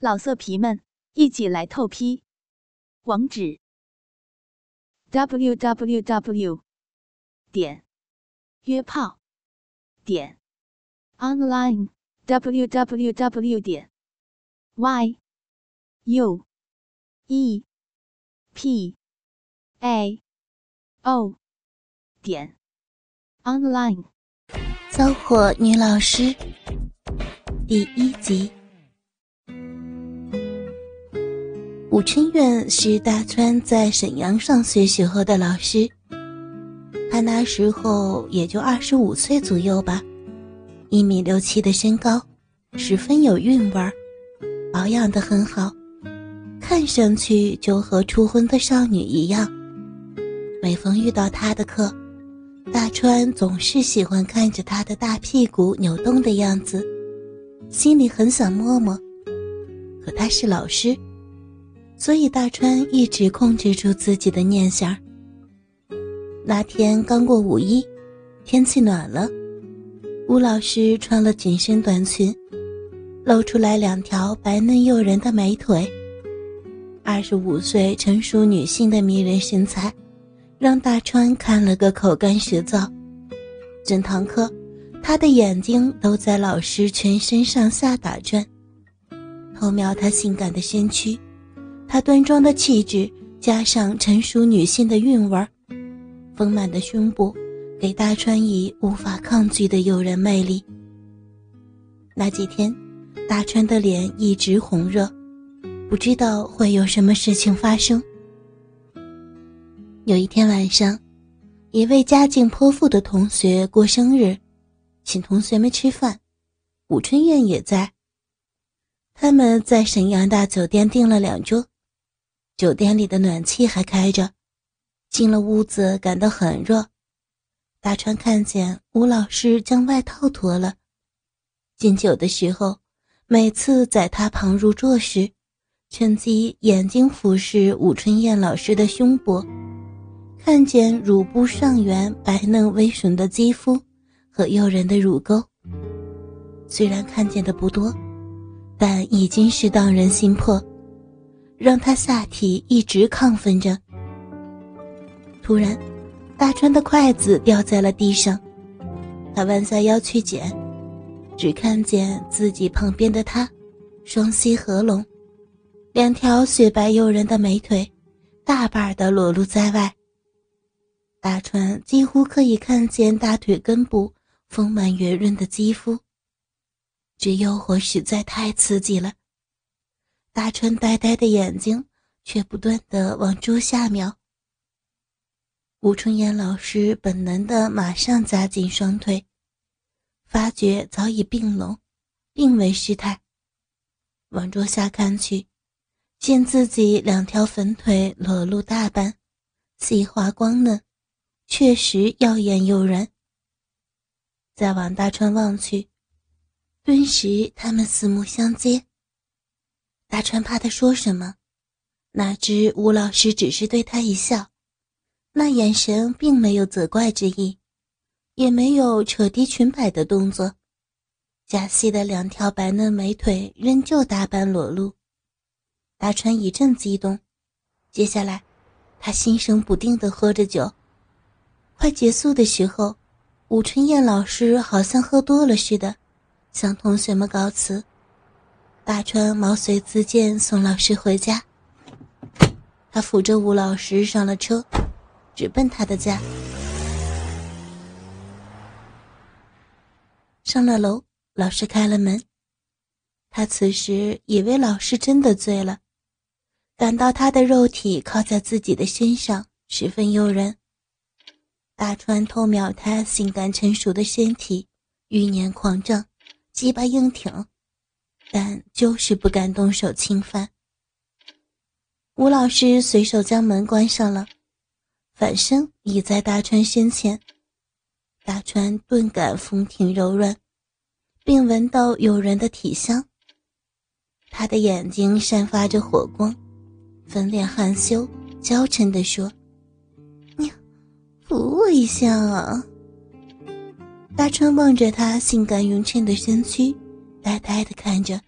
老色皮们，一起来透批！网址：w w w 点约炮点 online w w w 点 y u e p a o 点 online。骚货女老师第一集。武春院是大川在沈阳上学时候的老师，他那时候也就二十五岁左右吧，一米六七的身高，十分有韵味儿，保养得很好，看上去就和初婚的少女一样。每逢遇到他的课，大川总是喜欢看着他的大屁股扭动的样子，心里很想摸摸，可他是老师。所以大川一直控制住自己的念想。那天刚过五一，天气暖了，吴老师穿了紧身短裙，露出来两条白嫩诱人的美腿。二十五岁成熟女性的迷人身材，让大川看了个口干舌燥。整堂课，他的眼睛都在老师全身上下打转，偷瞄她性感的身躯。她端庄的气质，加上成熟女性的韵味儿，丰满的胸部，给大川以无法抗拒的诱人魅力。那几天，大川的脸一直红热，不知道会有什么事情发生。有一天晚上，一位家境颇富的同学过生日，请同学们吃饭，武春燕也在。他们在沈阳大酒店订了两桌。酒店里的暖气还开着，进了屋子感到很热。大川看见吴老师将外套脱了。敬酒的时候，每次在他旁入座时，趁机眼睛俯视武春燕老师的胸脯，看见乳部上缘白嫩微吮的肌肤和诱人的乳沟。虽然看见的不多，但已经是荡人心魄。让他下体一直亢奋着。突然，大川的筷子掉在了地上，他弯下腰去捡，只看见自己旁边的他，双膝合拢，两条雪白诱人的美腿，大半的裸露在外。大川几乎可以看见大腿根部丰满圆润的肌肤，这诱惑实在太刺激了。大川呆呆的眼睛却不断的往桌下瞄。吴春燕老师本能的马上夹紧双腿，发觉早已并拢，并未失态。往桌下看去，见自己两条粉腿裸露大半，细滑光嫩，确实耀眼诱人。再往大川望去，顿时他们四目相接。大川怕他说什么，哪知吴老师只是对他一笑，那眼神并没有责怪之意，也没有扯低裙摆的动作，夹细的两条白嫩美腿仍旧大半裸露。大川一阵激动，接下来，他心神不定地喝着酒。快结束的时候，武春燕老师好像喝多了似的，向同学们告辞。大川毛遂自荐送老师回家。他扶着吴老师上了车，直奔他的家。上了楼，老师开了门。他此时以为老师真的醉了，感到他的肉体靠在自己的身上，十分诱人。大川偷瞄他性感成熟的身体，欲念狂涨，鸡巴硬挺。但就是不敢动手侵犯。吴老师随手将门关上了，反身倚在大川身前。大川顿感风挺柔软，并闻到有人的体香。他的眼睛散发着火光，粉脸含羞娇嗔地说：“你扶我一下啊！”大川望着他性感匀称的身躯。呆呆的看着，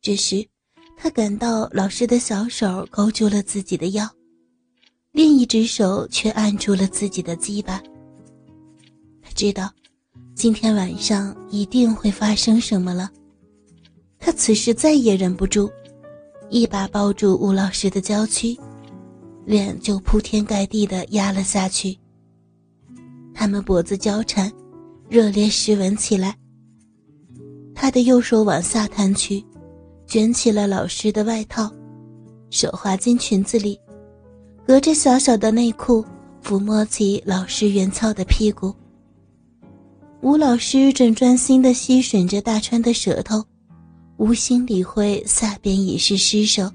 这时，他感到老师的小手勾住了自己的腰，另一只手却按住了自己的鸡巴。他知道，今天晚上一定会发生什么了。他此时再也忍不住，一把抱住吴老师的娇躯，脸就铺天盖地的压了下去。他们脖子交缠，热烈湿吻起来。他的右手往下探去，卷起了老师的外套，手滑进裙子里，隔着小小的内裤抚摸起老师圆翘的屁股。吴老师正专心地吸吮着大川的舌头，无心理会下边已是尸首。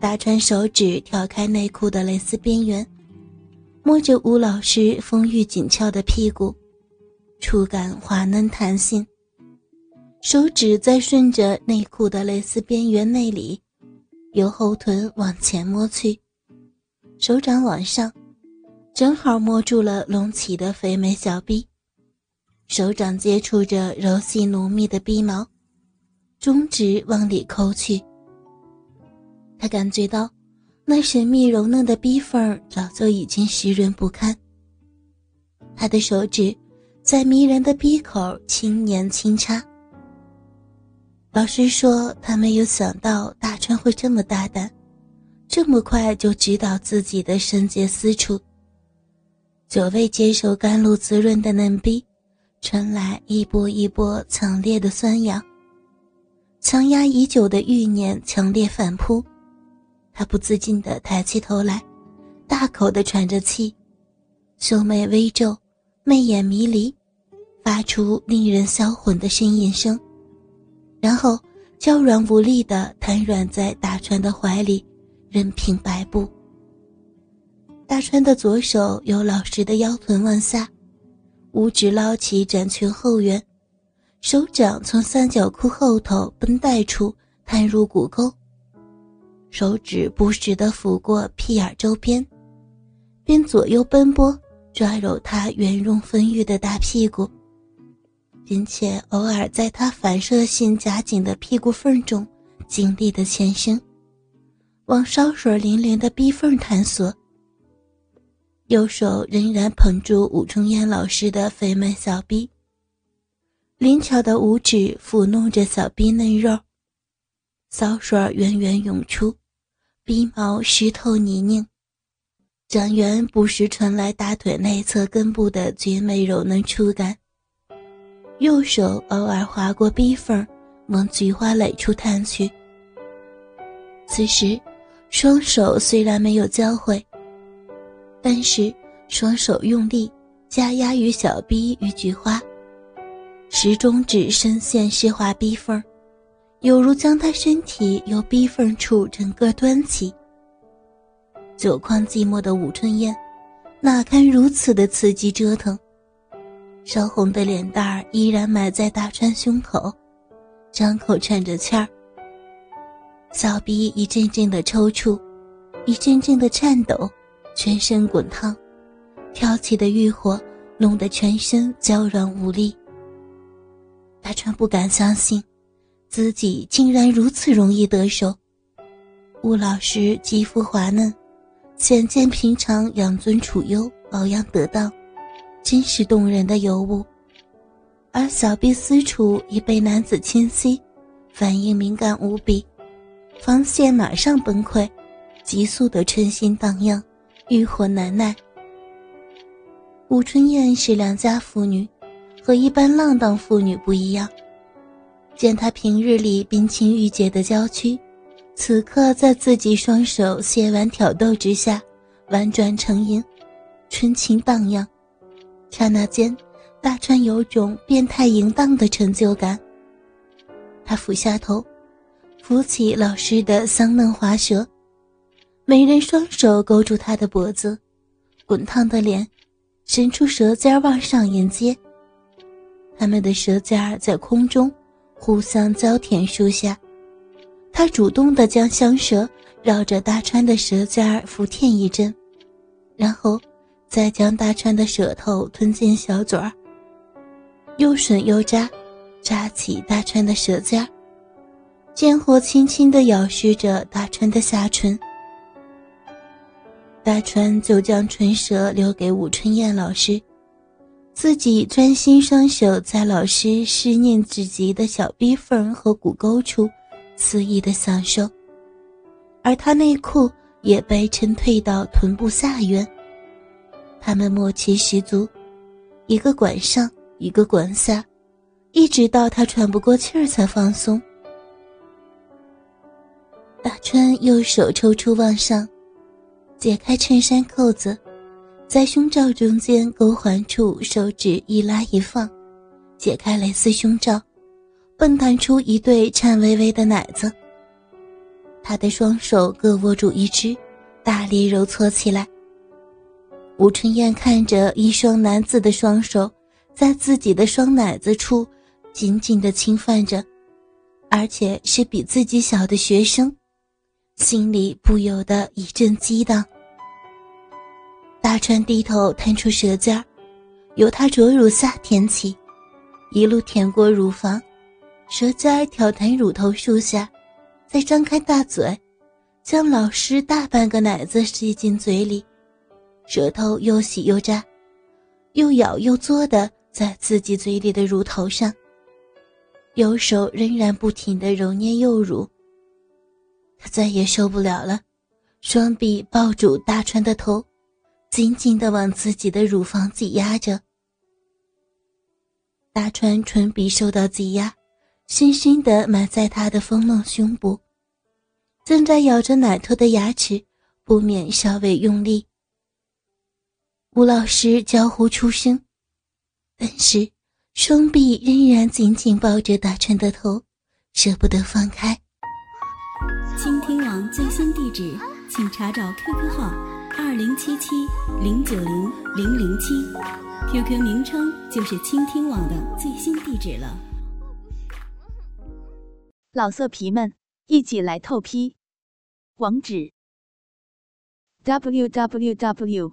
大川手指挑开内裤的蕾丝边缘，摸着吴老师丰腴紧俏的屁股，触感滑嫩弹性。手指在顺着内裤的蕾丝边缘内里，由后臀往前摸去，手掌往上，正好摸住了隆起的肥美小臂。手掌接触着柔细浓密的逼毛，中指往里抠去。他感觉到那神秘柔嫩的逼缝早就已经湿润不堪。他的手指在迷人的逼口轻捻轻插。老师说：“他没有想到大川会这么大胆，这么快就知道自己的圣洁私处。久未接受甘露滋润的嫩逼，传来一波一波强烈的酸痒，强压已久的欲念强烈反扑。他不自禁地抬起头来，大口地喘着气，秀眉微皱，媚眼迷离，发出令人销魂的呻吟声。”然后，娇软无力地瘫软在大川的怀里，任凭摆布。大川的左手由老师的腰臀往下，五指捞起展裙后缘，手掌从三角裤后头绷带处探入骨沟，手指不时地抚过屁眼周边，边左右奔波抓揉他圆润丰腴的大屁股。并且偶尔在他反射性夹紧的屁股缝中尽力的前伸，往烧水淋淋的逼缝探索。右手仍然捧住武重烟老师的肥美小臂，灵巧的五指抚弄着小臂嫩肉，骚水源源涌出，鼻毛湿透泥泞，掌缘不时传来大腿内侧根部的绝美柔嫩触感。右手偶尔划过逼缝，往菊花蕾处探去。此时，双手虽然没有交汇，但是双手用力加压于小臂与菊花，食中指深陷湿滑逼缝，有如将他身体由逼缝处整个端起。久旷寂寞的武春燕，哪堪如此的刺激折腾？烧红的脸蛋儿依然埋在大川胸口，张口喘着气儿。小鼻一阵阵的抽搐，一阵阵的颤抖，全身滚烫，挑起的欲火弄得全身娇软无力。大川不敢相信，自己竟然如此容易得手。吴老师肌肤滑嫩，显见平常养尊处优，保养得当。真是动人的尤物，而小臂私处已被男子侵袭，反应敏感无比，防线马上崩溃，急速的春心荡漾，欲火难耐。武春燕是良家妇女，和一般浪荡妇女不一样。见她平日里冰清玉洁的娇躯，此刻在自己双手亵玩挑逗之下，婉转成音，春情荡漾。刹那间，大川有种变态淫荡的成就感。他俯下头，扶起老师的香嫩滑舌，美人双手勾住他的脖子，滚烫的脸，伸出舌尖往上迎接。他们的舌尖在空中互相交舔数下，他主动地将香舌绕着大川的舌尖儿抚舔一阵，然后。再将大川的舌头吞进小嘴儿，又吮又扎，扎起大川的舌尖儿贱货轻轻地咬噬着大川的下唇。大川就将唇舌留给武春燕老师，自己专心双手在老师思念至极的小逼缝和骨沟处肆意的享受，而他内裤也被撑退到臀部下缘。他们默契十足，一个管上，一个管下，一直到他喘不过气儿才放松。大川右手抽出往上。解开衬衫扣子，在胸罩中间勾环处，手指一拉一放，解开蕾丝胸罩，蹦弹出一对颤巍巍的奶子。他的双手各握住一只，大力揉搓起来。吴春燕看着一双男子的双手在自己的双奶子处紧紧地侵犯着，而且是比自己小的学生。心里不由得一阵激荡。大川低头探出舌尖由他着乳下舔起，一路舔过乳房，舌尖挑弹乳头树下，再张开大嘴，将老师大半个奶子吸进嘴里，舌头又洗又扎，又咬又嘬的在自己嘴里的乳头上，右手仍然不停的揉捏右乳。他再也受不了了，双臂抱住大川的头，紧紧的往自己的乳房挤压着。大川唇鼻受到挤压，深深的埋在他的丰隆胸部，正在咬着奶头的牙齿不免稍微用力。吴老师娇呼出声，但是双臂仍然紧紧抱着大川的头，舍不得放开。倾听网最新地址，请查找 QQ 号二零七七零九零零零七，QQ 名称就是倾听网的最新地址了。老色皮们，一起来透批，网址：w w w